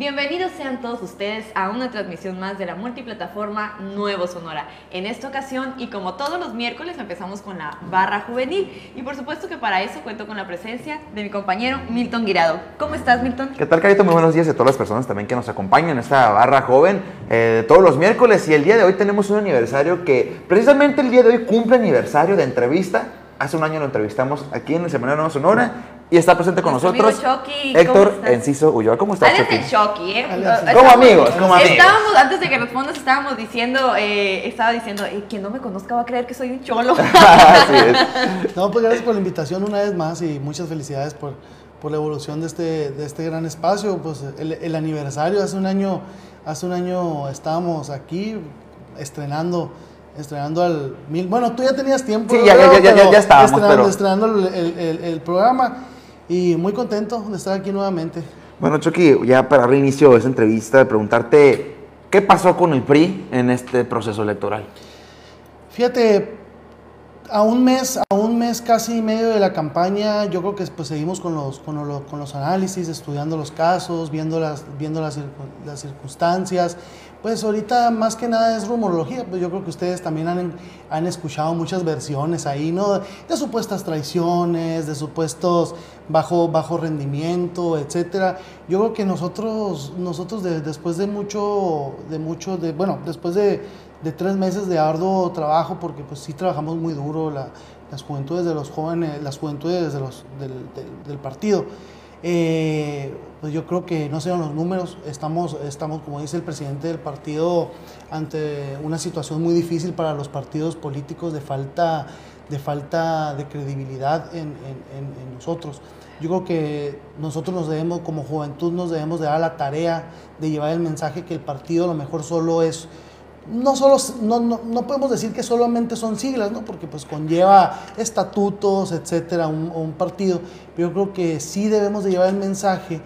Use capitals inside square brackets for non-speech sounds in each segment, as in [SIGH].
Bienvenidos sean todos ustedes a una transmisión más de la multiplataforma Nuevo Sonora. En esta ocasión, y como todos los miércoles, empezamos con la barra juvenil. Y por supuesto que para eso cuento con la presencia de mi compañero Milton Guirado. ¿Cómo estás, Milton? ¿Qué tal, Carito? Muy buenos días a todas las personas también que nos acompañan en esta barra joven eh, todos los miércoles. Y el día de hoy tenemos un aniversario que, precisamente el día de hoy, cumple aniversario de entrevista. Hace un año lo entrevistamos aquí en el Semanario Nueva Sonora y está presente con Nuestro nosotros amigo Chucky, ¿cómo Héctor? Enciso Ulloa. ¿Cómo estás, Chucky? el Chucky, ¿eh? Como amigos, como amigos. Estábamos, antes de que respondas, estábamos diciendo, eh, estaba diciendo, eh, quien no me conozca va a creer que soy un cholo. [LAUGHS] [LAUGHS] Así es. No, pues gracias por la invitación una vez más y muchas felicidades por, por la evolución de este, de este gran espacio. Pues el, el aniversario, hace un año, hace un año estábamos aquí estrenando, estrenando al mil. Bueno, tú ya tenías tiempo. Sí, ya- ya- ya- ya- estábamos, Estrenando, pero- estrenando el, el- el- el programa y muy contento de estar aquí nuevamente. Bueno, Chucky, ya para dar inicio a esa entrevista, de preguntarte qué pasó con el PRI en este proceso electoral. Fíjate, a un mes, a un mes casi medio de la campaña, yo creo que pues, seguimos con los, con, lo- con los análisis, estudiando los casos, viendo las, viendo las, las circunstancias. Pues ahorita más que nada es rumorología, pues yo creo que ustedes también han, han escuchado muchas versiones ahí, ¿no? De supuestas traiciones, de supuestos bajo, bajo rendimiento, etcétera. Yo creo que nosotros, nosotros de- después de mucho, de mucho, de, bueno, después de, de tres meses de arduo trabajo, porque pues sí trabajamos muy duro, la- las juventudes de los jóvenes, las juventudes de los, del partido. Eh, pues yo creo que no sean los números, estamos, estamos, como dice el presidente del partido, ante una situación muy difícil para los partidos políticos de falta de, falta de credibilidad en, en- nosotros. Yo creo que nosotros nos debemos, como juventud, nos debemos de dar la tarea de llevar el mensaje que el partido a lo mejor solo es no solo no, no, no podemos decir que solamente son siglas, ¿no? Porque pues conlleva estatutos, etcétera, un, un partido, pero yo creo que sí debemos de llevar el mensaje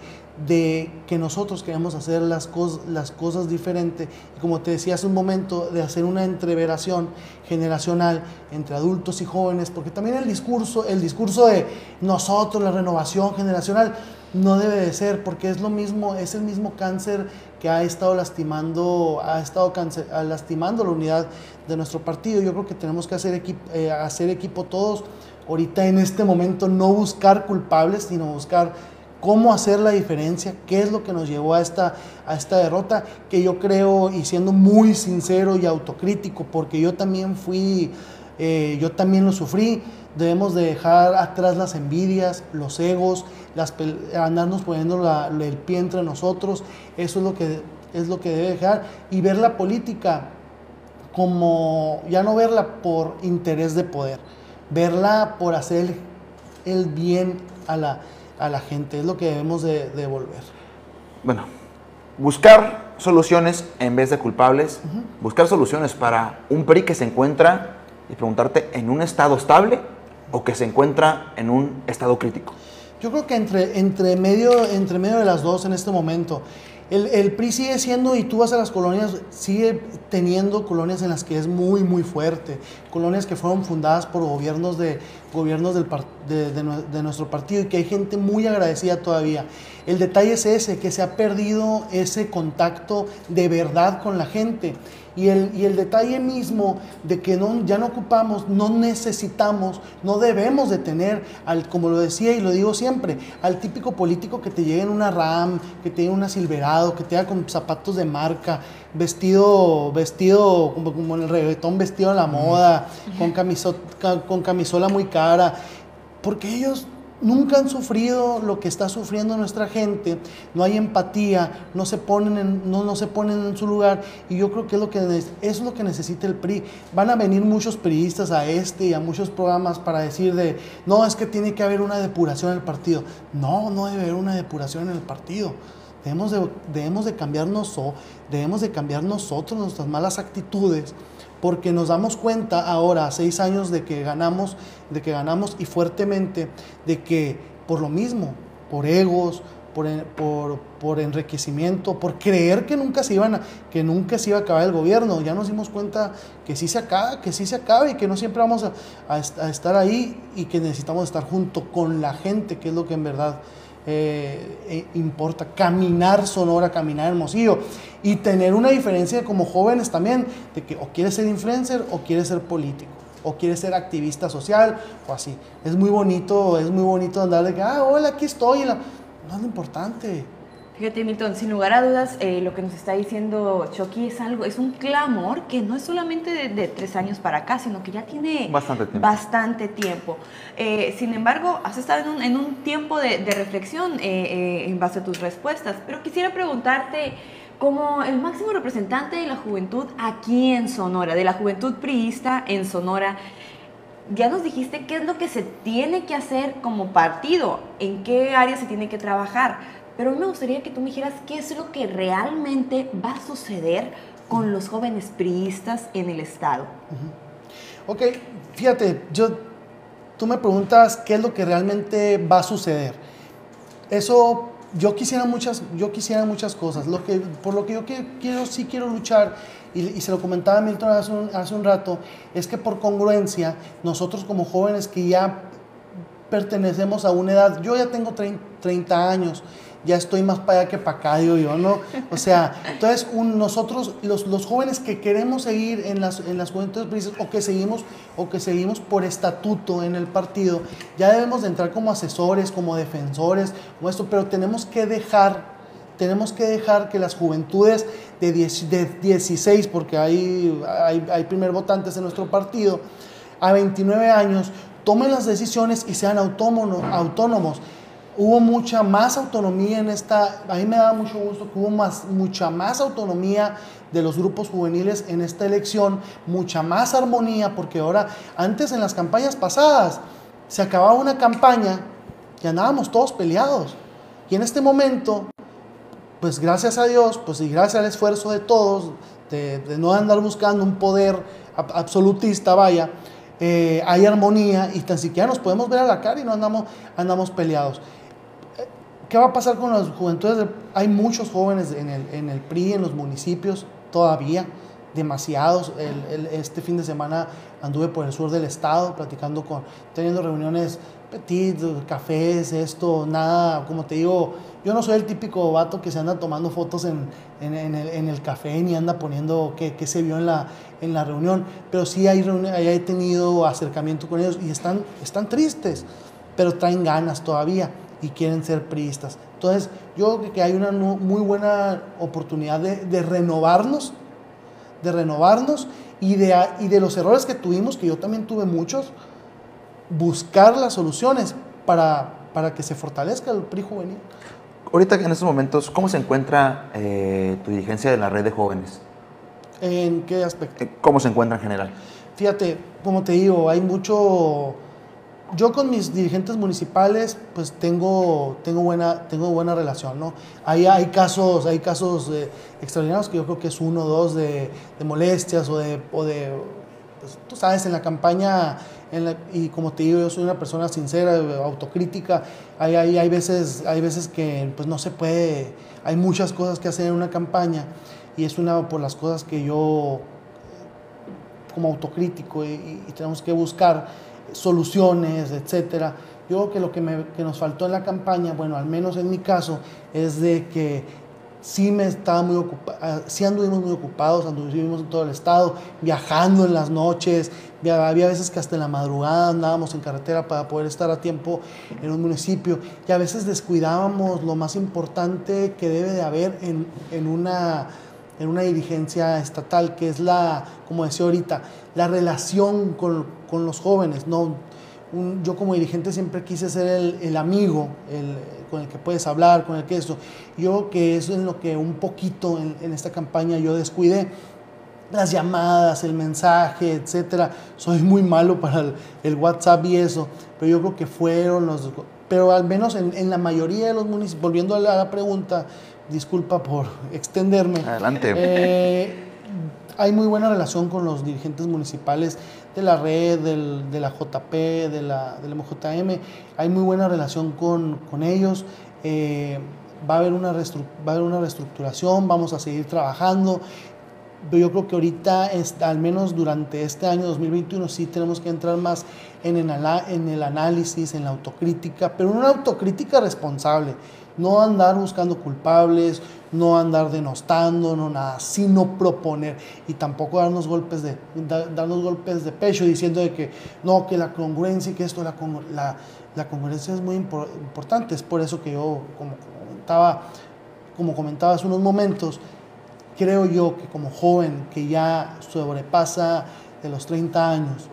de que nosotros queremos hacer las, las cosas diferentes y como te decía hace un momento, de hacer una entreveración generacional entre adultos y jóvenes, porque también el discurso, el discurso de nosotros, la renovación generacional, no debe de ser, porque es lo mismo, es el mismo cáncer que ha estado lastimando, ha estado ah, lastimando la unidad de nuestro partido. Yo creo que tenemos que hacer equipo, hacer equipo todos. Ahorita en este momento no buscar culpables, sino buscar cómo hacer la diferencia, qué es lo que nos llevó a esta, a esta derrota, que yo creo, y siendo muy sincero y autocrítico, porque yo también fui, eh, yo también lo sufrí, debemos de dejar atrás las envidias, los egos, las andarnos poniendo la- el pie entre nosotros, eso es lo que es lo que debe dejar, y ver la política como, ya no verla por interés de poder, verla por hacer el bien a la, a la gente, es lo que debemos de, de volver. Bueno, buscar soluciones en vez de culpables, buscar soluciones para un PRI que se encuentra, y preguntarte, ¿en un estado estable o que se encuentra en un estado crítico? Yo creo que entre, entre, medio, entre medio de las dos en este momento. El, el PRI sigue siendo, y tú vas a las colonias, sigue teniendo colonias en las que es muy, muy fuerte. Colonias que fueron fundadas por gobiernos de, gobiernos del de, de de nuestro partido y que hay gente muy agradecida todavía. El detalle es ese, que se ha perdido ese contacto de verdad con la gente. Y el, y el detalle mismo de que no, ya no ocupamos, no necesitamos, no debemos de tener, al, como lo decía y lo digo siempre, al típico político que te llegue en una RAM, que te llegue una Silverado, que te haga con zapatos de marca, vestido, vestido como, como en el reggaetón, vestido a la moda, con, camiso- ca- con camisola muy cara, porque ellos nunca han sufrido lo que está sufriendo nuestra gente, no hay empatía, no se ponen en, no, no se ponen en su lugar y yo creo que es lo que es lo que necesita el PRI. Van a venir muchos priistas a este y a muchos programas para decir de, no, es que tiene que haber una depuración en el partido. No, no debe haber una depuración en el partido. Debemos de, debemos de cambiarnos, debemos de cambiar nosotros nuestras malas actitudes porque nos damos cuenta ahora, seis años de que ganamos, de que ganamos y fuertemente, de que por lo mismo, por egos, por, por, enriquecimiento, por creer que nunca se iban a- que nunca se iba a acabar el gobierno, ya nos dimos cuenta que sí se acaba, que sí se acaba y que no siempre vamos a, a a estar ahí y que necesitamos estar junto con la gente, que es lo que en verdad eh, eh, importa caminar Sonora, caminar Hermosillo y tener una diferencia como jóvenes también de que o quieres ser influencer o quieres ser político o quieres ser activista social o así. Es muy bonito, es muy bonito andar de que, ah, hola, aquí estoy. No es lo importante. Fíjate, Milton, sin lugar a dudas, eh, lo que nos está diciendo Chucky es algo, es un clamor que no es solamente de, tres años para acá, sino que ya tiene bastante tiempo. Bastante tiempo. Eh, sin embargo, has estado en un, tiempo de, reflexión eh, en base a tus respuestas, pero quisiera preguntarte, como el máximo representante de la juventud aquí en Sonora, de la juventud priista en Sonora, ya nos dijiste qué es lo que se tiene que hacer como partido, en qué área se tiene que trabajar pero me gustaría que tú me dijeras qué es lo que realmente va a suceder con los jóvenes priistas en el Estado. Ok, fíjate, yo, tú me preguntas qué es lo que realmente va a suceder. Eso, yo quisiera muchas, yo quisiera muchas cosas. Lo que, por lo que yo quiero, sí quiero luchar, y, se lo comentaba Milton hace un, hace un rato, es que por congruencia, nosotros como jóvenes que ya pertenecemos a una edad, yo ya tengo 30 años, ya estoy más para allá que para acá, digo yo, ¿no? O sea, [LAUGHS] entonces nosotros, los, los, jóvenes que queremos seguir en las, en las juventudes o que seguimos o que seguimos por estatuto en el partido, ya debemos de entrar como asesores, como defensores, como esto, pero tenemos que dejar tenemos que dejar que las juventudes de, de 16, porque hay, hay, hay primer votantes en nuestro partido, a 29 años, tomen las decisiones y sean autónomos hubo mucha más autonomía en esta, a mí me da mucho gusto que hubo más, mucha más autonomía de los grupos juveniles en esta elección, mucha más armonía, porque ahora, antes en las campañas pasadas, se acababa una campaña y andábamos todos peleados. Y en este momento, pues gracias a Dios, pues y gracias al esfuerzo de todos, de, no andar buscando un poder absolutista, vaya, eh, hay armonía y tan siquiera nos podemos ver a la cara y no andamos, andamos peleados. ¿Qué va a pasar con las juventudes? Hay muchos jóvenes en el, en el PRI, en los municipios, todavía, demasiados. este fin de semana anduve por el sur del estado, platicando con, teniendo reuniones petit, cafés, esto, nada, como te digo, yo no soy el típico vato que se anda tomando fotos en, en, el, en el, café ni anda poniendo qué, qué, se vio en la, en la reunión, pero sí hay, he tenido acercamiento con ellos y están, están tristes, pero traen ganas todavía y quieren ser priistas. Entonces, yo creo que hay una muy buena oportunidad de, renovarnos, de renovarnos y de, y de los errores que tuvimos, que yo también tuve muchos, buscar las soluciones para, para que se fortalezca el PRI juvenil. Ahorita en estos momentos, ¿cómo se encuentra eh, tu dirigencia de la red de jóvenes? ¿En qué aspecto? ¿Cómo se encuentra en general? Fíjate, como te digo, hay mucho yo con mis dirigentes municipales pues tengo, tengo, buena, tengo buena relación, ¿no? Ahí hay casos, hay casos eh, extraordinarios que yo creo que es uno o dos de, molestias o de, o de pues, tú sabes, en la campaña, y como te digo, yo soy una persona sincera, autocrítica, hay, hay, hay, veces, hay veces que pues no se puede, hay muchas cosas que hacer en una campaña y es una por las cosas que yo como autocrítico y tenemos que buscar soluciones, etcétera. Yo creo que lo que, me, nos faltó en la campaña, bueno, al menos en mi caso, es de que sí me estaba muy ocupado, ah, sí anduvimos muy ocupados, anduvimos en todo el estado, viajando en las noches, había veces que hasta en la madrugada andábamos en carretera para poder estar a tiempo en un municipio y a veces descuidábamos lo más importante que debe de haber en, en una en una dirigencia estatal, que es la, como decía ahorita, la relación con, con los jóvenes. ¿no? yo como dirigente siempre quise ser el, amigo el, con el que puedes hablar, con el que eso. Yo que eso es lo que un poquito en, en esta campaña yo descuidé las llamadas, el mensaje, etcétera. Soy muy malo para el, el, WhatsApp y eso, pero yo creo que fueron los. Pero al menos en, en la mayoría de los municipios, volviendo a la pregunta, disculpa por extenderme. Adelante. Eh, hay muy buena relación con los dirigentes municipales de la red, del, de la JP, de la, del MJM. Hay muy buena relación con, con ellos. Eh, va, a haber una va a haber una reestructuración, vamos a seguir trabajando. Yo creo que ahorita, al menos durante este año 2021, sí tenemos que entrar más en el, en el análisis, en la autocrítica, pero una autocrítica responsable. No andar buscando culpables, no andar denostando, no nada, sino proponer y tampoco darnos golpes de, darnos golpes de pecho diciendo de que no, que la congruencia y que esto, la, la, la congruencia es muy importante. Es por eso que yo, como comentaba, como comentaba hace unos momentos, creo yo que como joven que ya sobrepasa de los 30 años,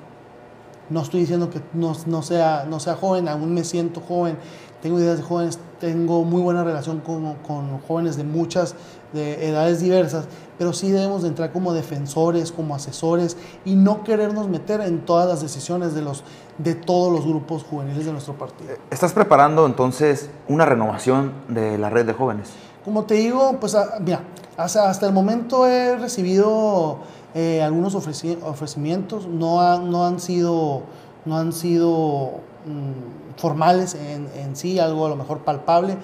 no estoy diciendo que no, no, sea, no sea joven, aún me siento joven, tengo ideas de jóvenes, tengo muy buena relación con, con jóvenes de muchas de edades diversas, pero sí debemos de entrar como defensores, como asesores y no querernos meter en todas las decisiones de, los, de todos los grupos juveniles de nuestro partido. ¿Estás preparando entonces una renovación de la red de jóvenes? Como te digo, pues ah, mira, hasta, hasta el momento he recibido eh, algunos ofrecimientos, no, no han sido, no han sido mm, formales en, en, sí, algo a lo mejor palpable,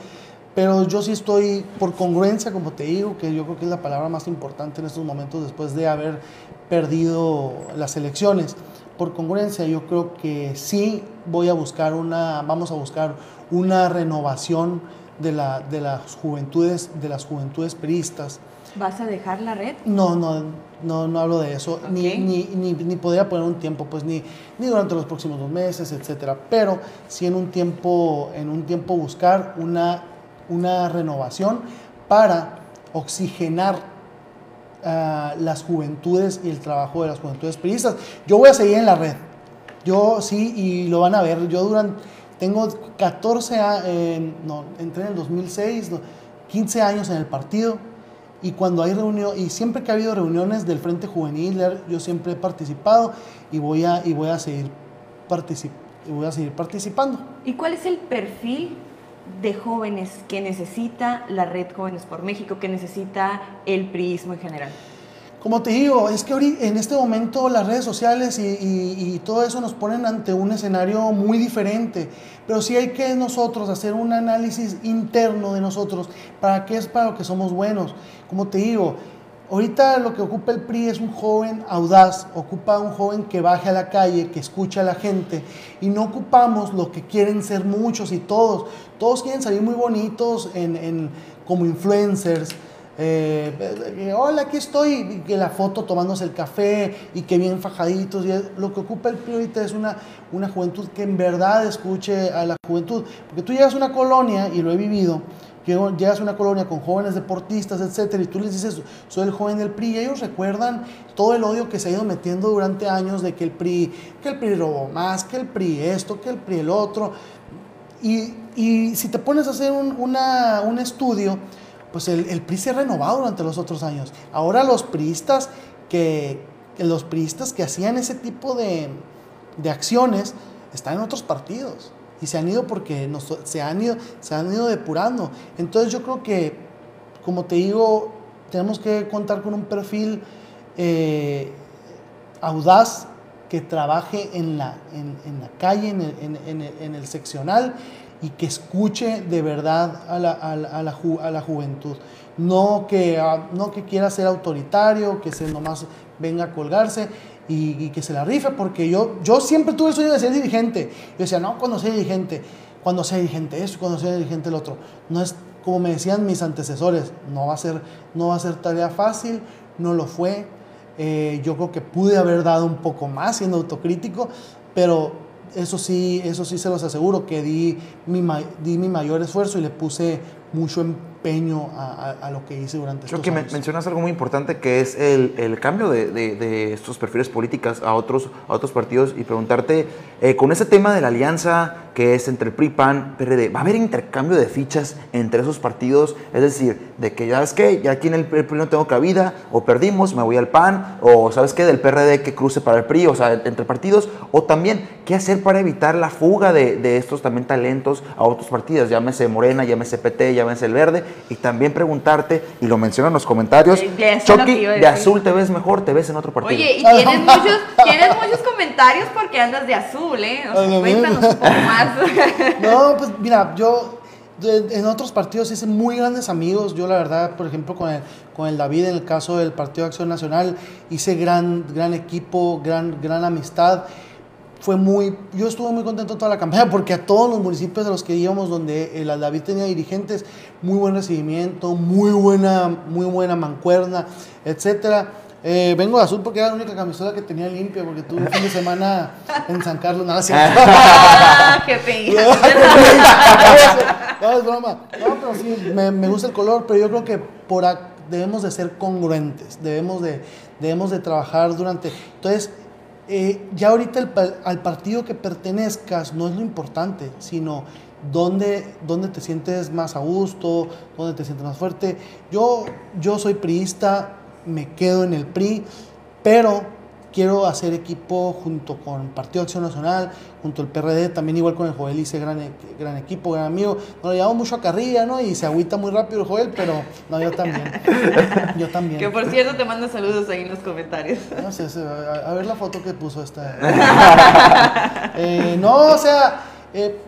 pero yo sí estoy por congruencia, como te digo, que yo creo que es la palabra más importante en estos momentos después de haber perdido las elecciones. Por congruencia, yo creo que sí voy a buscar una, vamos a buscar una renovación de, la, de las juventudes, de las juventudes peristas. ¿Vas a dejar la red? No, no, no, no hablo de eso. Ni, ni, ni, ni, podría poner un tiempo, pues ni, ni durante los próximos dos meses, etcétera. Pero sí en un tiempo, en un tiempo buscar una, una renovación para oxigenar uh, las juventudes y el trabajo de las juventudes peristas. Yo voy a seguir en la red. Yo sí, y lo van a ver. Yo durante tengo 14 años, no, entré en el 2006, 15 años en el partido y cuando hay reunión y siempre que ha habido reuniones del Frente Juvenil, yo siempre he participado y voy a, y seguir, particip voy a seguir participando. ¿Y cuál es el perfil de jóvenes que necesita la red Jóvenes por México, que necesita el priismo en general? Como te digo, es que en este momento las redes sociales y, todo eso nos ponen ante un escenario muy diferente, pero sí hay que nosotros hacer un análisis interno de nosotros, para qué es para lo que somos buenos. Como te digo, ahorita lo que ocupa el PRI es un joven audaz, ocupa un joven que baje a la calle, que escucha a la gente, y no ocupamos lo que quieren ser muchos y todos. Todos quieren salir muy bonitos en, como influencers eh, hola, aquí estoy, y que la foto tomándose el café y que bien fajaditos. Y lo que ocupa el priorita es una, una juventud que en verdad escuche a la juventud. Porque tú llegas a una colonia, y lo he vivido, llegas a una colonia con jóvenes deportistas, etcétera, y tú les dices, soy el joven del PRI, y ellos recuerdan todo el odio que se ha ido metiendo durante años de que el PRI, que el PRI robó más, que el PRI esto, que el PRI el otro. Y, si te pones a hacer un, un estudio, pues el, el, PRI se ha renovado durante los otros años. Ahora los priistas que, los priistas que hacían ese tipo de, de acciones están en otros partidos y se han ido porque se, han ido, se han ido depurando. Entonces yo creo que, como te digo, tenemos que contar con un perfil eh, audaz que trabaje en la, en, en la calle, en en el seccional y que escuche de verdad a la, a la, a la, a la juventud. No que, ah, no que quiera ser autoritario, que se nomás venga a colgarse y, y, que se la rife, porque yo, yo siempre tuve el sueño de ser dirigente. Yo decía, no, cuando sea dirigente, cuando sea dirigente eso, cuando sea dirigente el otro. No es como me decían mis antecesores, no va a ser, no va a ser tarea fácil, no lo fue. Eh, yo creo que pude haber dado un poco más siendo autocrítico, pero eso sí, eso sí se los aseguro, que di mi, di mi mayor esfuerzo y le puse mucho empeño a, a, lo que hice durante Creo que mencionas algo muy importante que es el, el cambio de, de, de, estos perfiles políticos a otros, a otros partidos y preguntarte, eh, con ese tema de la alianza que es entre el PRI, PAN, PRD, ¿va a haber intercambio de fichas entre esos partidos? Es decir, de que ya es que ya aquí en el PRI no tengo cabida, o perdimos, me voy al PAN, o sabes qué, del PRD que cruce para el PRI, o sea, entre partidos, o también, ¿qué hacer para evitar la fuga de, de estos también talentos a otros partidos? Llámese Morena, llámese PT, llámese el Verde, y también preguntarte, y lo mencionan en los comentarios, Chucky, de azul te ves mejor, te ves en otro partido. Oye, y tienes muchos, tienes muchos comentarios porque andas de azul, ¿eh? O sea, cuéntanos un poco más. [LAUGHS] no, pues mira, yo en otros partidos hice muy grandes amigos. Yo la verdad, por ejemplo, con el, con el David en el caso del Partido de Acción Nacional, hice gran, gran equipo, gran, gran amistad. Fue muy, yo estuve muy contento toda la campaña porque a todos los municipios de los que íbamos donde el David tenía dirigentes, muy buen recibimiento, muy buena, muy buena mancuerna, etcétera. Eh, vengo de azul porque era la única camisola que tenía limpia, porque tuve un fin de semana en San Carlos, nada cierto. ¡Qué pena! [LAUGHS] no, es broma. No, pero sí, me, me, gusta el color, pero yo creo que por debemos de ser congruentes, debemos de, debemos de trabajar durante... Entonces, eh, ya ahorita el, al partido que pertenezcas no es lo importante, sino dónde, dónde te sientes más a gusto, dónde te sientes más fuerte. Yo, yo soy priista, me quedo en el PRI, pero quiero hacer equipo junto con Partido Acción Nacional, junto al PRD, también igual con el Joel hice gran, e, gran equipo, gran amigo. Nos lo llevamos mucho a carrilla, ¿no? Y se agüita muy rápido el Joel, pero no, yo también. [LAUGHS] yo también. Que por cierto te mando saludos ahí en los comentarios. [LAUGHS] No sé, a, ver la foto que puso esta. [LAUGHS] Eh, no, o sea, eh,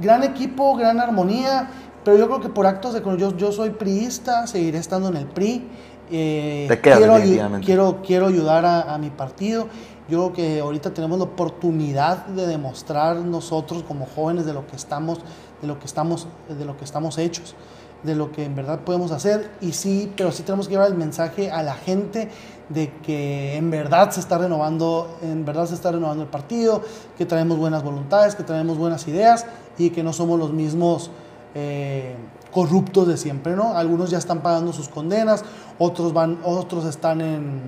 gran equipo, gran armonía, pero yo creo que por actos de... Yo, yo soy priista, seguiré estando en el PRI. Eh, quiero, quiero, quiero, ayudar a, mi partido. Yo creo que ahorita tenemos la oportunidad de demostrar nosotros como jóvenes de lo que estamos, de lo que estamos, de lo que estamos hechos, de lo que en verdad podemos hacer. Y sí, pero sí tenemos que llevar el mensaje a la gente de que en verdad se está renovando, en verdad se está renovando el partido, que traemos buenas voluntades, que traemos buenas ideas y que no somos los mismos. Eh, corruptos de siempre, ¿no? Algunos ya están pagando sus condenas, otros van, otros están en,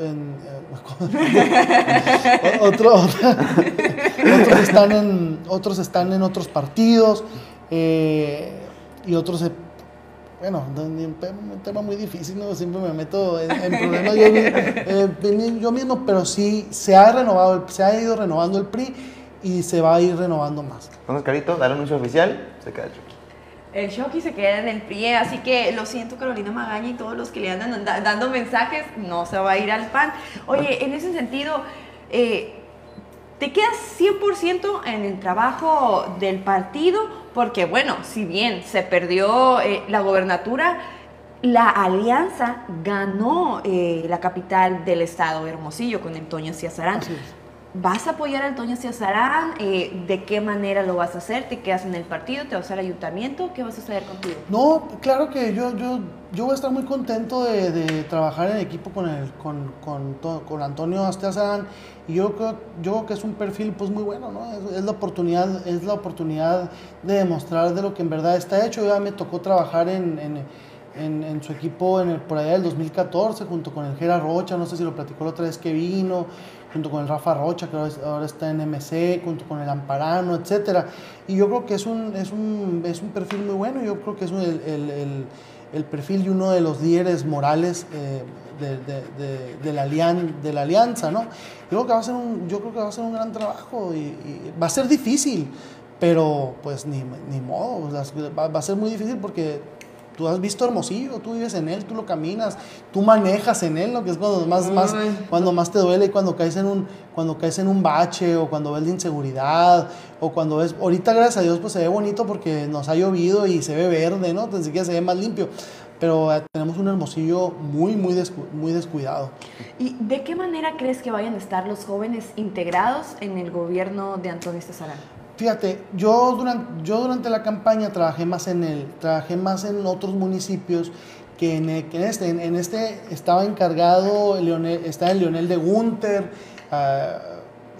eh, [LAUGHS] otros están en otros están en otros partidos eh, y otros bueno, un tema muy difícil, ¿no? Siempre me meto en, problemas eh, yo, mismo, pero sí se ha renovado, se ha ido renovando el PRI y se va a ir renovando más. Entonces, Carito, dale anuncio oficial, se hecho el Shocky se queda en el PRI, así que lo siento Carolina Magaña y todos los que le andan dando mensajes, no se va a ir al PAN. Oye, en ese sentido, eh, ¿te quedas 100% en el trabajo del partido? Porque bueno, si bien se perdió eh, la gobernatura, la alianza ganó eh, la capital del estado, Hermosillo, con Antonio Ciazarán. ¿Vas a apoyar a Antonio Ciazarán? Eh, ¿De qué manera lo vas a hacer? ¿Te quedas en el partido? ¿Te vas al ayuntamiento? ¿Qué vas a hacer contigo? No, claro que yo, yo, yo voy a estar muy contento de, trabajar en equipo con, el, con, con, con Antonio Ciazarán y yo creo, yo que es un perfil pues muy bueno, ¿no? Es, la oportunidad, es la oportunidad de demostrar de lo que en verdad está hecho. Ya me tocó trabajar en, en, su equipo en el, por allá del 2014 junto con el Gera Rocha, no sé si lo platicó la otra vez que vino junto con el Rafa Rocha, que ahora está en MC, junto con el Amparano, etc. Y yo creo que es un, es un, es un perfil muy bueno, yo creo que es el, el, el, perfil de uno de los líderes morales eh, de, de, de, la de la alianza, ¿no? Yo creo que va a ser un, yo creo que va a ser un gran trabajo y, va a ser difícil, pero pues ni, ni modo, va a ser muy difícil porque Tú has visto Hermosillo, tú vives en él, tú lo caminas, tú manejas en él, lo que es cuando más, más, cuando más te duele y cuando caes en un, cuando caes en un bache o cuando ves la inseguridad o cuando ves, ahorita gracias a Dios pues se ve bonito porque nos ha llovido y se ve verde, ¿no? Ni siquiera se ve más limpio, pero eh, tenemos un Hermosillo muy, muy, muy descuidado. ¿Y de qué manera crees que vayan a estar los jóvenes integrados en el gobierno de Antonio Cesarán? Fíjate, yo durante, yo durante la campaña trabajé más en el, trabajé más en otros municipios que en, este. En, este estaba encargado, Leonel, estaba el Leonel de Gunter, ah,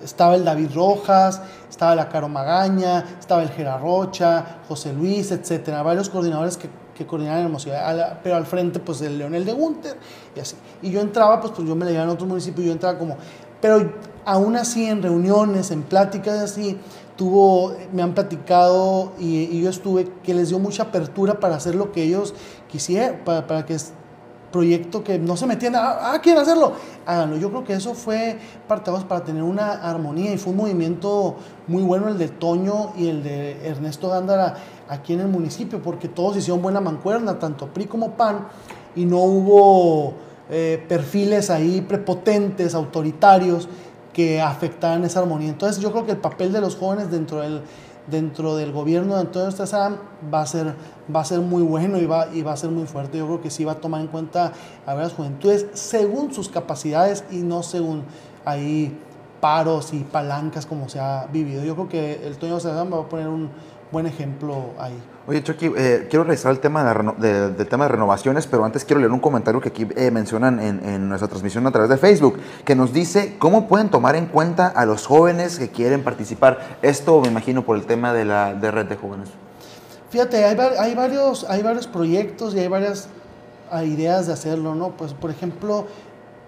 estaba el David Rojas, estaba la Caro Magaña, estaba el Gera Rocha, José Luis, etcétera, varios coordinadores que, que coordinaban Hermosillo, pero al frente pues el Leonel de Gunter y así. Y yo entraba, pues, pues yo me le en otros municipios, yo entraba como, pero aún así en reuniones, en pláticas así, tuvo, me han platicado y, yo estuve, que les dio mucha apertura para hacer lo que ellos quisieran, para, que proyecto que no se metían, ah, ah, quieren hacerlo, háganlo. Yo creo que eso fue parte para tener una armonía y fue un movimiento muy bueno el de Toño y el de Ernesto Gándara aquí en el municipio, porque todos hicieron buena mancuerna, tanto PRI como PAN, y no hubo eh, perfiles ahí prepotentes, autoritarios, que afectaran esa armonía. Entonces yo creo que el papel de los jóvenes dentro del, dentro del gobierno de Antonio Estazán va a ser, va a ser muy bueno y va, y va a ser muy fuerte. Yo creo que sí va a tomar en cuenta a las juventudes según sus capacidades y no según ahí paros y palancas como se ha vivido. Yo creo que el Toño Estazán va a poner un buen ejemplo ahí. Oye, Chucky, eh, quiero regresar al tema de del tema de renovaciones, pero antes quiero leer un comentario que aquí eh, mencionan en, nuestra transmisión a través de Facebook, que nos dice cómo pueden tomar en cuenta a los jóvenes que quieren participar. Esto me imagino por el tema de la de red de jóvenes. Fíjate, hay, varios, hay varios proyectos y hay varias ideas de hacerlo, ¿no? Pues, por ejemplo,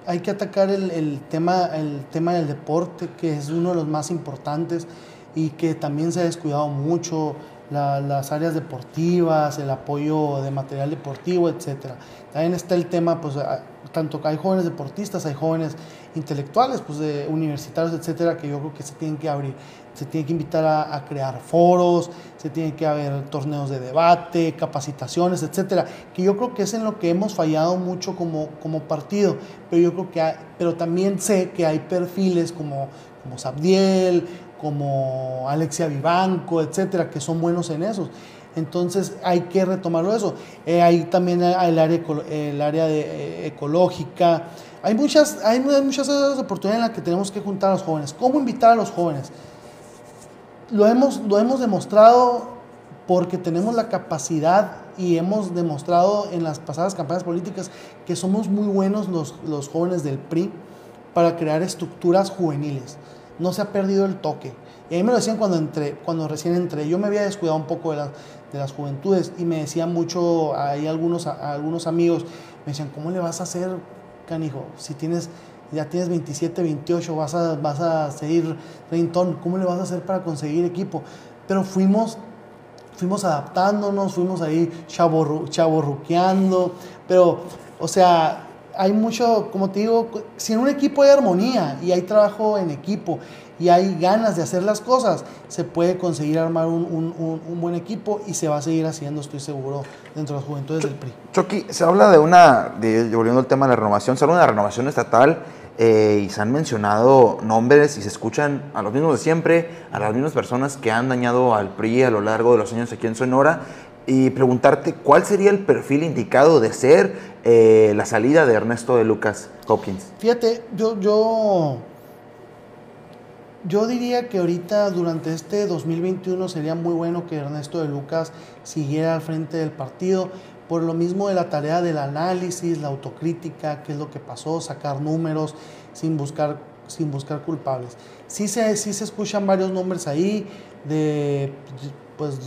hay que atacar el, el, tema, el tema del deporte, que es uno de los más importantes y que también se ha descuidado mucho las áreas deportivas, el apoyo de material deportivo, etc. También está el tema, pues, tanto que hay jóvenes deportistas, hay jóvenes intelectuales, pues, de universitarios, etcétera, que yo creo que se tienen que abrir, se tienen que invitar a, crear foros, se tienen que haber torneos de debate, capacitaciones, etcétera, que yo creo que es en lo que hemos fallado mucho como, como partido, pero yo creo que pero también sé que hay perfiles como, como Sabdiel, como Alexia Vivanco, etcétera, que son buenos en eso. Entonces hay que retomarlo eso. Eh, hay también el área, el área de, eh, ecológica. Hay muchas, hay muchas oportunidades en las que tenemos que juntar a los jóvenes. ¿Cómo invitar a los jóvenes? Lo hemos, lo hemos demostrado porque tenemos la capacidad y hemos demostrado en las pasadas campañas políticas que somos muy buenos los, los jóvenes del PRI para crear estructuras juveniles no se ha perdido el toque. Y a mí me lo decían cuando, entré, cuando recién entré. Yo me había descuidado un poco de, de las juventudes y me decían mucho, ahí algunos, algunos amigos, me decían, ¿cómo le vas a hacer, canijo? Si tienes, ya tienes 27, 28, vas a, vas a seguir Rintón, ¿cómo le vas a hacer para conseguir equipo? Pero fuimos, fuimos adaptándonos, fuimos ahí chaborruqueando, pero, o sea, hay mucho, como te digo, si en un equipo hay armonía y hay trabajo en equipo y hay ganas de hacer las cosas, se puede conseguir armar un, un, buen equipo y se va a seguir haciendo, estoy seguro, dentro de las juventudes del PRI. Chucky, se habla de una, de, volviendo al tema de la renovación, se habla de una renovación estatal eh, y se han mencionado nombres y se escuchan a los mismos de siempre, a las mismas personas que han dañado al PRI a lo largo de los años aquí en Sonora y preguntarte cuál sería el perfil indicado de ser eh, la salida de Ernesto de Lucas Hopkins. Fíjate, yo, yo, yo diría que ahorita durante este 2021 sería muy bueno que Ernesto de Lucas siguiera al frente del partido, por lo mismo de la tarea del análisis, la autocrítica, qué es lo que pasó, sacar números sin buscar, sin buscar culpables. Sí se, sí se escuchan varios nombres ahí de, pues,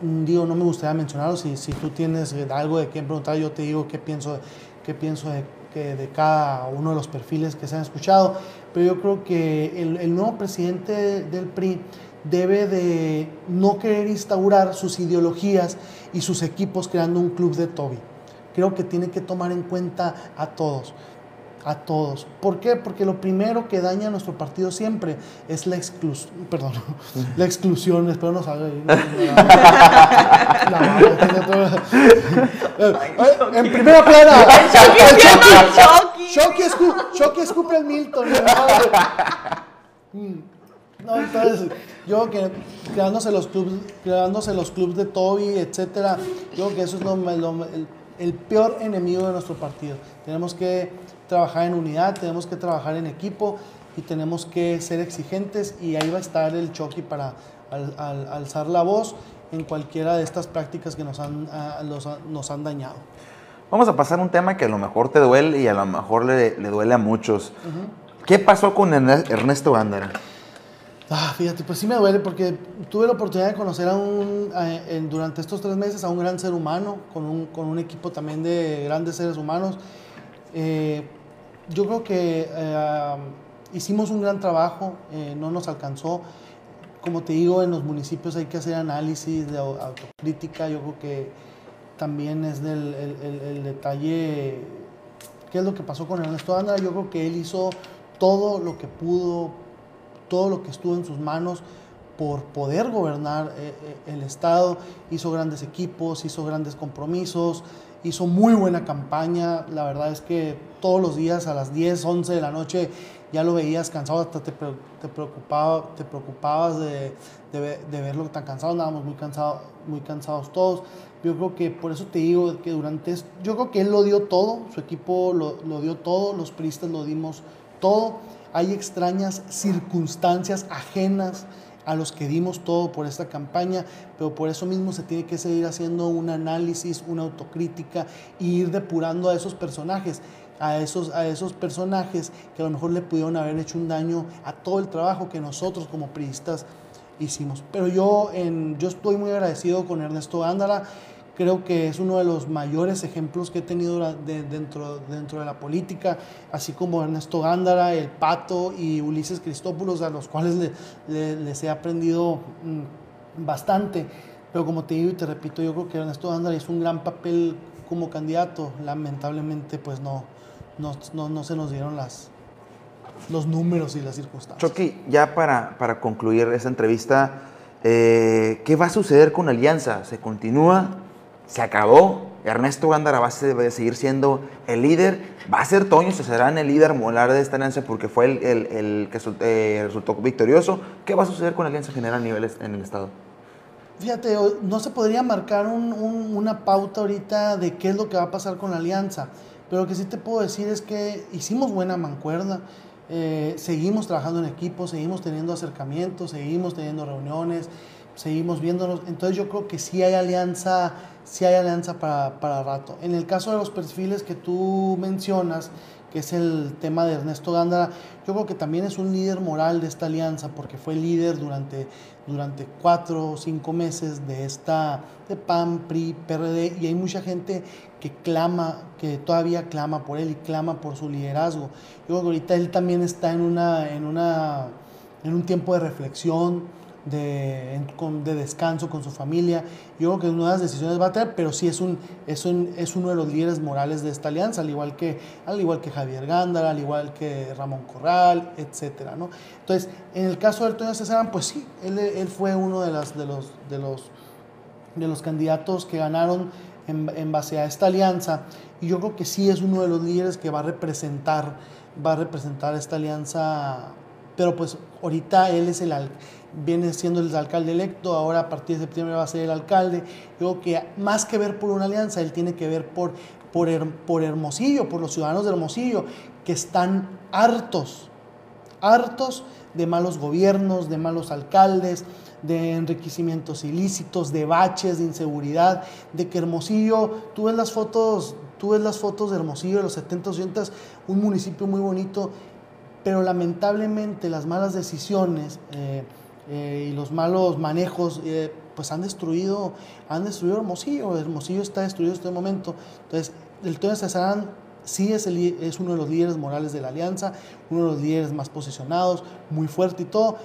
digo, no me gustaría mencionarlo, si, si tú tienes algo de qué preguntar, yo te digo qué pienso, qué pienso de, que de cada uno de los perfiles que se han escuchado, pero yo creo que el, el nuevo presidente del PRI debe de no querer instaurar sus ideologías y sus equipos creando un club de Toby. Creo que tiene que tomar en cuenta a todos a todos. ¿Por qué? Porque lo primero que daña a nuestro partido siempre es la exclusión, perdón, [LAUGHS] la exclusión, espero no salga [LAUGHS] En primera plana, Chucky escupe el Milton. Mm. No, entonces, yo que creándose los clubes, creándose los clubes de Toby, etcétera, yo creo que eso es lo, el, el peor enemigo de nuestro partido. Tenemos que trabajar en unidad, tenemos que trabajar en equipo y tenemos que ser exigentes y ahí va a estar el choque para alzar la voz en cualquiera de estas prácticas que nos han, nos han dañado. Vamos a pasar a un tema que a lo mejor te duele y a lo mejor le, duele a muchos. ¿Qué pasó con Ernesto Gándara? Ah, fíjate, pues sí me duele porque tuve la oportunidad de conocer a un, durante estos tres meses a un gran ser humano, con un, con un equipo también de grandes seres humanos. Eh, yo creo que eh, hicimos un gran trabajo, eh, no nos alcanzó. Como te digo, en los municipios hay que hacer análisis de autocrítica. Yo creo que también es del el, detalle, qué es lo que pasó con Ernesto Andra. Yo creo que él hizo todo lo que pudo, todo lo que estuvo en sus manos por poder gobernar eh, eh, el Estado, hizo grandes equipos, hizo grandes compromisos, hizo muy buena campaña, la verdad es que todos los días a las 10, 11 de la noche ya lo veías cansado, hasta te, te, preocupaba, te preocupabas de, de, de, verlo tan cansado, andábamos muy, cansado, muy cansados todos. Yo creo que por eso te digo que durante, yo creo que él lo dio todo, su equipo lo, lo dio todo, los priistas lo dimos todo. Hay extrañas circunstancias ajenas a los que dimos todo por esta campaña, pero por eso mismo se tiene que seguir haciendo un análisis, una autocrítica e ir depurando a esos personajes, a esos, a esos personajes que a lo mejor le pudieron haber hecho un daño a todo el trabajo que nosotros como priistas hicimos. Pero yo, en, yo estoy muy agradecido con Ernesto Gándara creo que es uno de los mayores ejemplos que he tenido dentro, dentro de la política, así como Ernesto Gándara, El Pato y Ulises Cristópulos, a los cuales les he aprendido mm, bastante. Pero como te digo y te repito, yo creo que Ernesto Gándara hizo un gran papel como candidato. Lamentablemente, pues no, no, no, se nos dieron las, los números y las circunstancias. Chucky, ya para, para concluir esta entrevista, eh, ¿qué va a suceder con Alianza? ¿Se continúa? Se acabó. Ernesto Gándara va a seguir siendo el líder. Va a ser Toño será el líder molar de esta alianza porque fue el, que eh, resultó victorioso. ¿Qué va a suceder con la alianza general a en el Estado? Fíjate, no se podría marcar una pauta ahorita de qué es lo que va a pasar con la alianza, pero lo que sí te puedo decir es que hicimos buena mancuerna, eh, seguimos trabajando en equipo, seguimos teniendo acercamientos, seguimos teniendo reuniones, seguimos viéndonos. Entonces yo creo que sí hay alianza, sí hay alianza para, para rato. En el caso de los perfiles que tú mencionas, que es el tema de Ernesto Gándara, yo creo que también es un líder moral de esta alianza, porque fue líder durante, durante cuatro o cinco meses de esta, de PAN, PRI, PRD, y hay mucha gente que clama, que todavía clama por él y clama por su liderazgo. Yo creo que ahorita él también está en, una, en, una, en un tiempo de reflexión, de, de, descanso con su familia. Yo creo que nuevas decisiones va a tener, pero sí es, un, es, un, es uno de los líderes morales de esta alianza, al igual que, al igual que Javier Gándara, al igual que Ramón Corral, etc. ¿no? Entonces, en el caso de Antonio César, pues sí, él, él, fue uno de, las, de, los, de, los, de los candidatos que ganaron en, en base a esta alianza, y yo creo que sí es uno de los líderes que va a representar, va a representar esta alianza pero pues ahorita él es el viene siendo el alcalde electo, ahora a partir de septiembre va a ser el alcalde. Yo creo que más que ver por una alianza, él tiene que ver por, por, por Hermosillo, por los ciudadanos de Hermosillo, que están hartos, hartos de malos gobiernos, de malos alcaldes, de enriquecimientos ilícitos, de baches, de inseguridad, de que Hermosillo, tú ves las fotos, tú ves las fotos de Hermosillo de los 70, 80, un municipio muy bonito pero lamentablemente las malas decisiones eh, eh, y los malos manejos eh, pues han destruido, han destruido Hermosillo, Hermosillo está destruido en este momento. Entonces, el Toño Cesarán sí es, el, es uno de los líderes morales de la alianza, uno de los líderes más posicionados, muy fuerte y todo,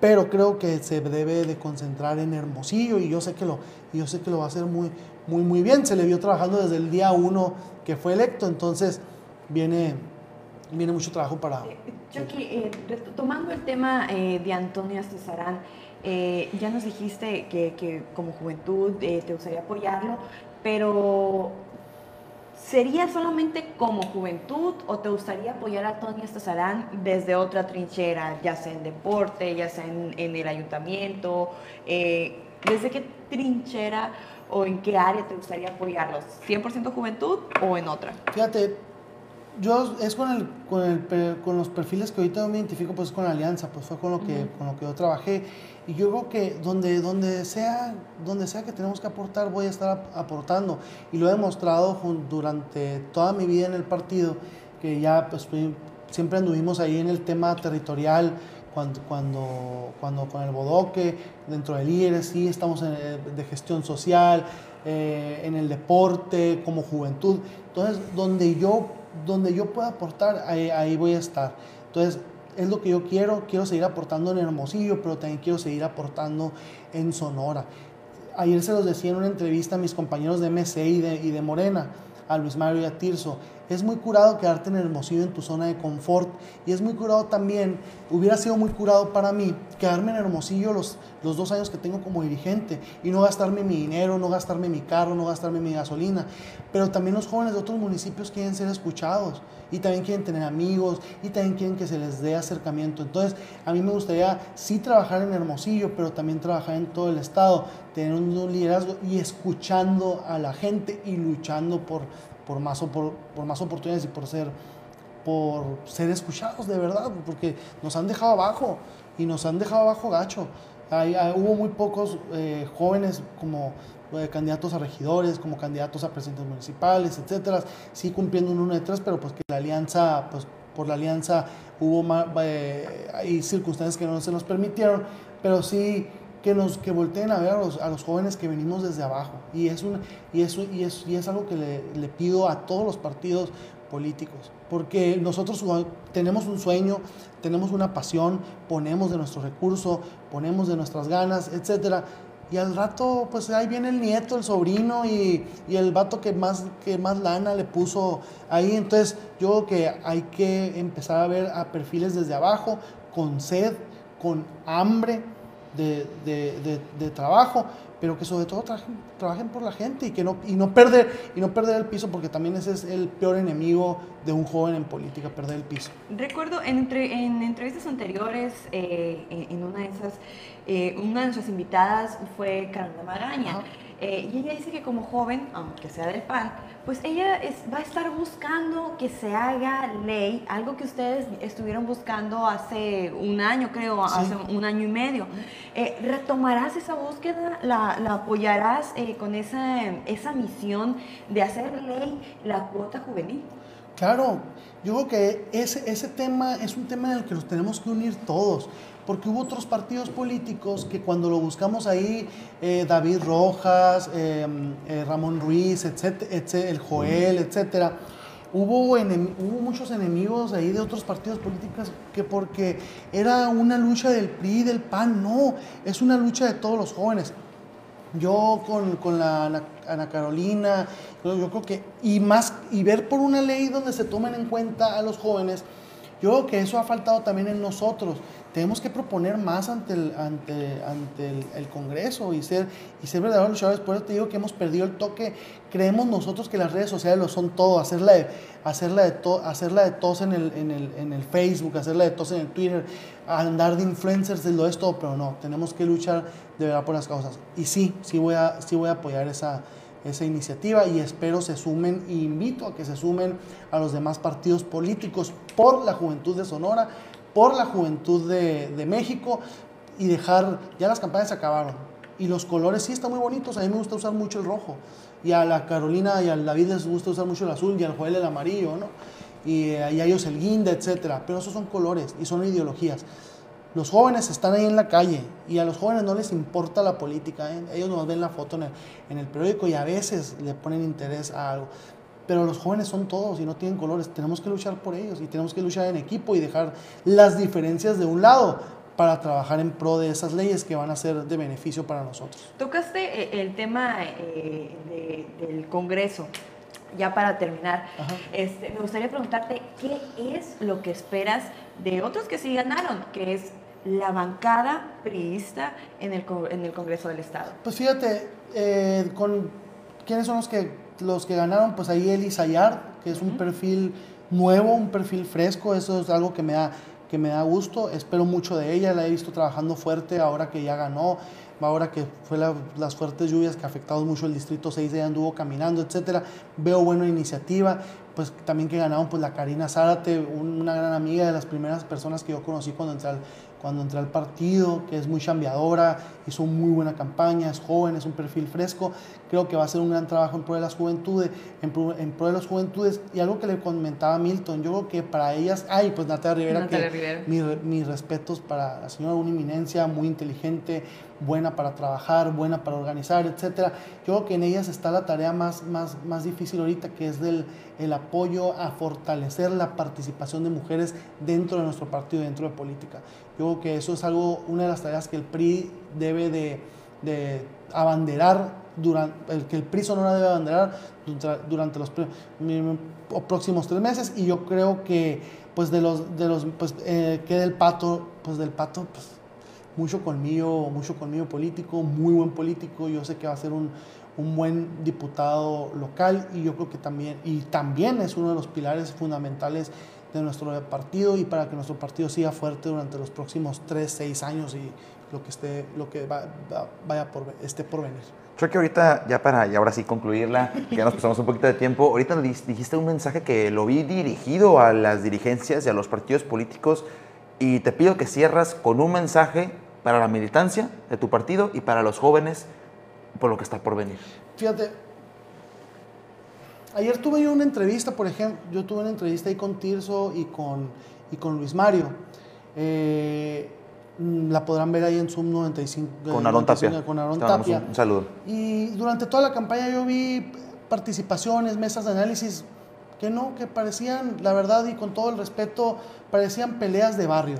pero creo que se debe de concentrar en Hermosillo y yo sé que lo, yo sé que lo va a hacer muy, muy, muy bien. Se le vio trabajando desde el día uno que fue electo, entonces viene, viene mucho trabajo para... Chucky, eh, tomando el tema eh, de Antonio Cesarán, eh, ya nos dijiste que, que como juventud te gustaría apoyarlo, pero ¿sería solamente como juventud o te gustaría apoyar a Antonio Cesarán desde otra trinchera, ya sea en deporte, ya sea en, en el ayuntamiento? ¿Desde qué trinchera o en qué área te gustaría apoyarlos? ¿100% juventud o en otra? Fíjate, yo es con, el, con, el, con los perfiles que ahorita me identifico, pues con la alianza, pues fue con lo que, con lo que yo trabajé. Y yo creo que donde, donde, sea, donde sea que tenemos que aportar, voy a estar aportando. Y lo he demostrado durante toda mi vida en el partido, que ya pues, siempre anduvimos ahí en el tema territorial, cuando, cuando, cuando con el bodoque, dentro del líderes, sí, estamos en, de gestión social, eh, en el deporte, como juventud. Entonces, donde yo donde yo pueda aportar, ahí, voy a estar. Entonces, es lo que yo quiero, quiero seguir aportando en Hermosillo, pero también quiero seguir aportando en Sonora. Ayer se los decía en una entrevista a mis compañeros de MC y de, y de Morena, a Luis Mario y a Tirso, es muy curado quedarte en Hermosillo en tu zona de confort y es muy curado también, hubiera sido muy curado para mí quedarme en Hermosillo los, los dos años que tengo como dirigente y no gastarme mi dinero, no gastarme mi carro, no gastarme mi gasolina. Pero también los jóvenes de otros municipios quieren ser escuchados y también quieren tener amigos y también quieren que se les dé acercamiento. Entonces, a mí me gustaría sí trabajar en Hermosillo, pero también trabajar en todo el estado, tener un liderazgo y escuchando a la gente y luchando por, por, más, por, por más oportunidades y por ser, por ser escuchados de verdad, porque nos han dejado abajo y nos han dejado abajo gacho. hubo muy pocos eh, jóvenes como eh, candidatos a regidores, como candidatos a presidentes municipales, etcétera, sí cumpliendo un uno de tres, pero pues que la alianza, pues por la alianza hubo más, eh, hay circunstancias que no se nos permitieron, pero sí que nos que volteen a ver a los, a los jóvenes que venimos desde abajo y es un y eso y es, y es algo que le, le pido a todos los partidos políticos, porque nosotros tenemos un sueño, tenemos una pasión, ponemos de nuestro recurso, ponemos de nuestras ganas, etcétera. Y al rato, pues ahí viene el nieto, el sobrino y, y, el vato que más, que más lana le puso ahí. Entonces, yo creo que hay que empezar a ver a perfiles desde abajo, con sed, con hambre de, de, de trabajo, pero que sobre todo trabajen, por la gente y, que no, y, no perder, y no perder el piso, porque también ese es el peor enemigo de un joven en política, perder el piso. Recuerdo en, entre, en entrevistas anteriores, eh, en una de esas, eh, una de nuestras invitadas fue Carolina Magaña. Eh, y ella dice que como joven, aunque sea del PAN, pues ella va a estar buscando que se haga ley, algo que ustedes estuvieron buscando hace un año, creo, hace un año y medio. Eh, ¿Retomarás esa búsqueda? ¿La, apoyarás eh, con esa, esa misión de hacer ley la cuota juvenil? Claro, yo creo que ese, ese tema es un tema en el que nos tenemos que unir todos porque hubo otros partidos políticos que cuando lo buscamos ahí, eh, David Rojas, em, eh, Ramón Ruiz, etcétera, el Joel, etcétera, hubo, hubo muchos enemigos ahí de otros partidos políticos que porque era una lucha del PRI, del PAN, no, es una lucha de todos los jóvenes. Yo con, con la Ana, Carolina, yo, yo creo que, y más, y ver por una ley donde se tomen en cuenta a los jóvenes, yo creo que eso ha faltado también en nosotros tenemos que proponer más ante el, ante, ante el, Congreso y ser, y ser verdaderos luchadores. Por eso te digo que hemos perdido el toque. Creemos nosotros que las redes sociales lo son todo, hacerla de, hacerla de, to, hacerla de tos en el, en, el, en el Facebook, hacerla de tos en el Twitter, andar de influencers, lo es todo, pero no, tenemos que luchar de verdad por las causas. Y sí, sí voy a, sí voy a apoyar esa, esa iniciativa y espero se sumen e invito a que se sumen a los demás partidos políticos por la juventud de Sonora, por la juventud de, México y dejar, ya las campañas se acabaron. Y los colores sí están muy bonitos, a mí me gusta usar mucho el rojo. Y a la Carolina y al David les gusta usar mucho el azul y al Joel el amarillo, ¿no? Y, eh, a ellos el guinda, etcétera. Pero esos son colores y son ideologías. Los jóvenes están ahí en la calle y a los jóvenes no les importa la política. ¿eh? Ellos nos ven la foto en el, en el, periódico y a veces le ponen interés a algo. Pero los jóvenes son todos y no tienen colores. Tenemos que luchar por ellos y tenemos que luchar en equipo y dejar las diferencias de un lado para trabajar en pro de esas leyes que van a ser de beneficio para nosotros. Tocaste eh, el tema eh, del Congreso. Ya para terminar, este, me gustaría preguntarte qué es lo que esperas de otros que sí ganaron, que es la bancada priista en el, en el Congreso del Estado. Pues fíjate, eh, con quiénes son los que los que ganaron, pues ahí Eli Sayar, que es un perfil nuevo, un perfil fresco, eso es algo que me da, que me da gusto, espero mucho de ella, la he visto trabajando fuerte ahora que ya ganó, ahora que fue las fuertes lluvias que afectaron mucho el distrito 6, ella anduvo caminando, etcétera, veo buena iniciativa, pues también que ganaron pues la Karina Zárate, una gran amiga de las primeras personas que yo conocí cuando entré al, cuando entré al partido, que es muy chambeadora, hizo muy buena campaña, es joven, es un perfil fresco. Creo que va a ser un gran trabajo en pro de las juventudes, en pro, en pro de las juventudes. Y algo que le comentaba Milton, yo creo que para ellas, ay, pues Natalia Rivera, Natalia que Rivera. mis respetos para la señora, una eminencia, muy inteligente, buena para trabajar, buena para organizar, etcétera. Yo creo que en ellas está la tarea más, más, más difícil ahorita, que es del el apoyo a fortalecer la participación de mujeres dentro de nuestro partido, dentro de política. Yo creo que eso es algo, una de las tareas que el PRI debe de, de abanderar durante, el que el PRI Sonora debe abanderar durante los próximos tres meses y yo creo que pues de los, de los pues eh, que del pato, pues del pato, pues mucho colmillo, mucho colmillo político, muy buen político, yo sé que va a ser un, un buen diputado local y yo creo que también, y también es uno de los pilares fundamentales de nuestro partido y para que nuestro partido siga fuerte durante los próximos 3, 6 años y lo que, esté, lo que vaya por, esté por venir. Creo que ahorita, ya para y ahora sí concluirla, ya nos pasamos un poquito de tiempo, ahorita dijiste un mensaje que lo vi dirigido a las dirigencias y a los partidos políticos y te pido que cierras con un mensaje para la militancia de tu partido y para los jóvenes por lo que está por venir. Fíjate, ayer tuve yo una entrevista, por ejemplo, yo tuve una entrevista ahí con Tirso y con, y con Luis Mario. Eh, la podrán ver ahí en Zoom 95. Con Aaron Tapia. Con Aaron Tapia. Un, saludo. Y durante toda la campaña yo vi participaciones, mesas de análisis que no, que parecían, la verdad y con todo el respeto, parecían peleas de barrio.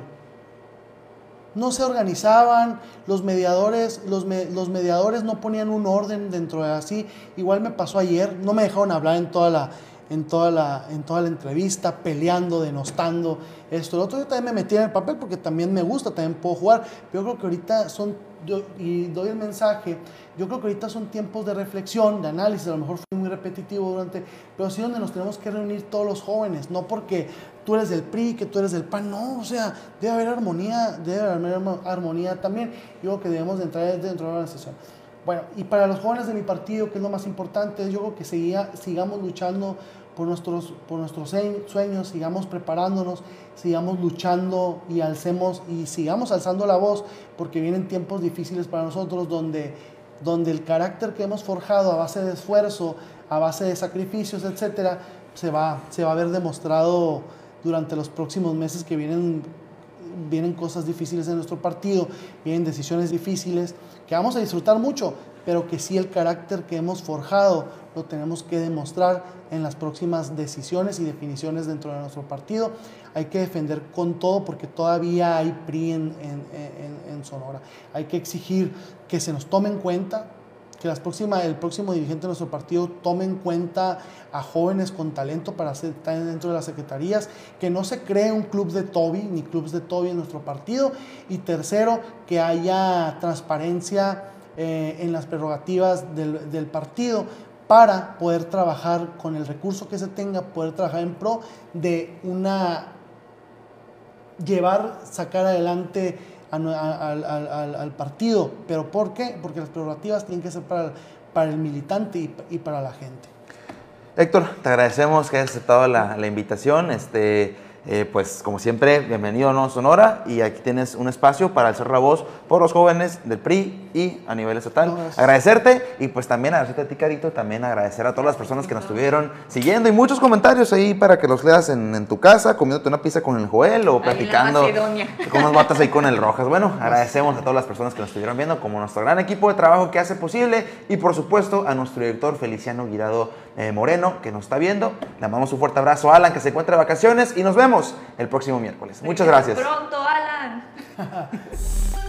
No se organizaban, los mediadores, los, los mediadores no ponían un orden dentro de así. Igual me pasó ayer, no me dejaron hablar en toda la, en toda la, en toda la entrevista, peleando, denostando esto. Lo otro yo también me metí en el papel porque también me gusta, también puedo jugar. Yo creo que ahorita son, yo, y doy el mensaje, yo creo que ahorita son tiempos de reflexión, de análisis, a lo mejor fue muy repetitivo durante, pero sí donde nos tenemos que reunir todos los jóvenes, no porque tú eres del PRI, que tú eres del PAN, no, o sea, debe haber armonía, debe haber armonía también. Yo creo que debemos de entrar dentro de la organización. Bueno, y para los jóvenes de mi partido, que es lo más importante, yo creo que seguía, sigamos luchando por nuestros, por nuestros sueños, sigamos preparándonos, sigamos luchando y alcemos y sigamos alzando la voz, porque vienen tiempos difíciles para nosotros donde, donde el carácter que hemos forjado a base de esfuerzo, a base de sacrificios, etcétera, se va, se va a ver demostrado durante los próximos meses que vienen vienen cosas difíciles en nuestro partido, vienen decisiones difíciles que vamos a disfrutar mucho, pero que sí el carácter que hemos forjado lo tenemos que demostrar en las próximas decisiones y definiciones dentro de nuestro partido. Hay que defender con todo porque todavía hay PRI en, Sonora. Hay que exigir que se nos tome en cuenta, que las próximas, el próximo dirigente de nuestro partido tome en cuenta a jóvenes con talento para estar dentro de las secretarías, que no se cree un club de Toby ni clubes de Toby en nuestro partido. Y tercero, que haya transparencia eh, en las prerrogativas del partido para poder trabajar con el recurso que se tenga, poder trabajar en pro de una llevar, sacar adelante al, partido. ¿Pero por qué? Porque las prerrogativas tienen que ser para, el militante y, y, para la gente. Héctor, te agradecemos que hayas aceptado la, la invitación. Este, eh, pues como siempre, bienvenido a No Sonora y aquí tienes un espacio para alzar la voz por los jóvenes del PRI y a nivel estatal. agradecerte y pues también agradecerte a ti, Carito, también agradecer a todas las personas que nos estuvieron siguiendo y muchos comentarios ahí para que los leas en, tu casa, comiéndote una pizza con el Joel o platicando [LAUGHS] con unos batas ahí con el Rojas. Bueno, agradecemos a todas las personas que nos estuvieron viendo como nuestro gran equipo de trabajo que hace posible y por supuesto a nuestro director Feliciano Guirado eh, Moreno que nos está viendo. Le mandamos un fuerte abrazo a Alan que se encuentra de vacaciones y nos vemos el próximo miércoles. Muchas gracias. Pronto, Alan. [LAUGHS]